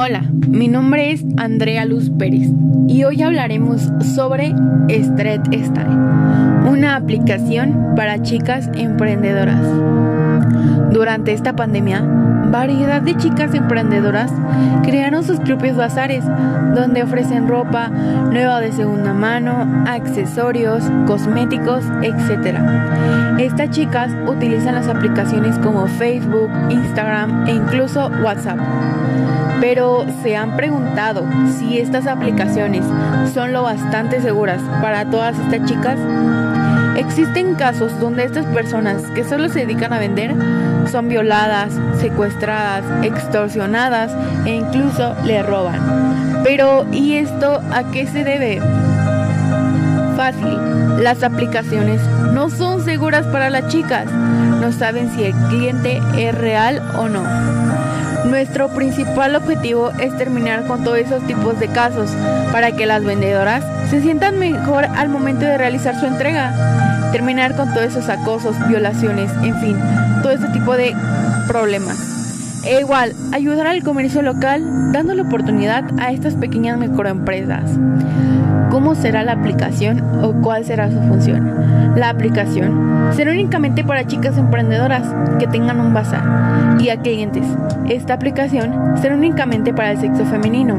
Hola, mi nombre es Andrea Luz Pérez y hoy hablaremos sobre Street Style, una aplicación para chicas emprendedoras. Durante esta pandemia, variedad de chicas emprendedoras crearon sus propios bazares donde ofrecen ropa nueva de segunda mano, accesorios, cosméticos, etc. Estas chicas utilizan las aplicaciones como Facebook, Instagram e incluso WhatsApp. Pero se han preguntado si estas aplicaciones son lo bastante seguras para todas estas chicas. Existen casos donde estas personas que solo se dedican a vender son violadas, secuestradas, extorsionadas e incluso le roban. Pero ¿y esto a qué se debe? Fácil, las aplicaciones no son seguras para las chicas, no saben si el cliente es real o no. Nuestro principal objetivo es terminar con todos esos tipos de casos para que las vendedoras se sientan mejor al momento de realizar su entrega. Terminar con todos esos acosos, violaciones, en fin, todo ese tipo de problemas. E igual, ayudar al comercio local dándole oportunidad a estas pequeñas microempresas. ¿Cómo será la aplicación o cuál será su función? La aplicación será únicamente para chicas emprendedoras que tengan un bazar y a clientes. Esta aplicación será únicamente para el sexo femenino.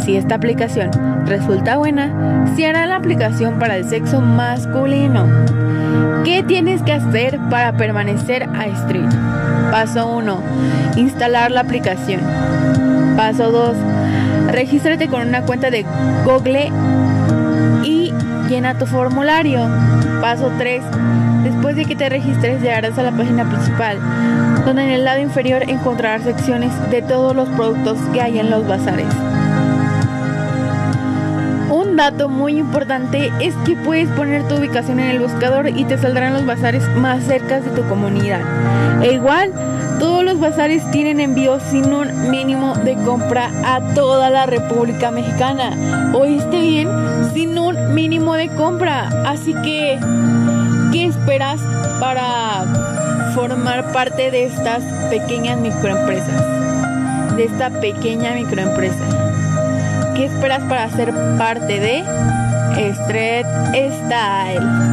Si esta aplicación resulta buena, se hará la aplicación para el sexo masculino. ¿Qué tienes que hacer para permanecer a Street? Paso 1. Instalar la aplicación. Paso 2. Regístrate con una cuenta de Google y llena tu formulario. Paso 3. Después de que te registres llegarás a la página principal, donde en el lado inferior encontrarás secciones de todos los productos que hay en los bazares. Un dato muy importante es que puedes poner tu ubicación en el buscador y te saldrán los bazares más cerca de tu comunidad. E igual, todos los bazares tienen envío sin un mínimo de compra a toda la República Mexicana. ¿Oíste bien? Sin un mínimo de compra. Así que, ¿qué esperas para formar parte de estas pequeñas microempresas? De esta pequeña microempresa. ¿Qué esperas para ser parte de Street Style?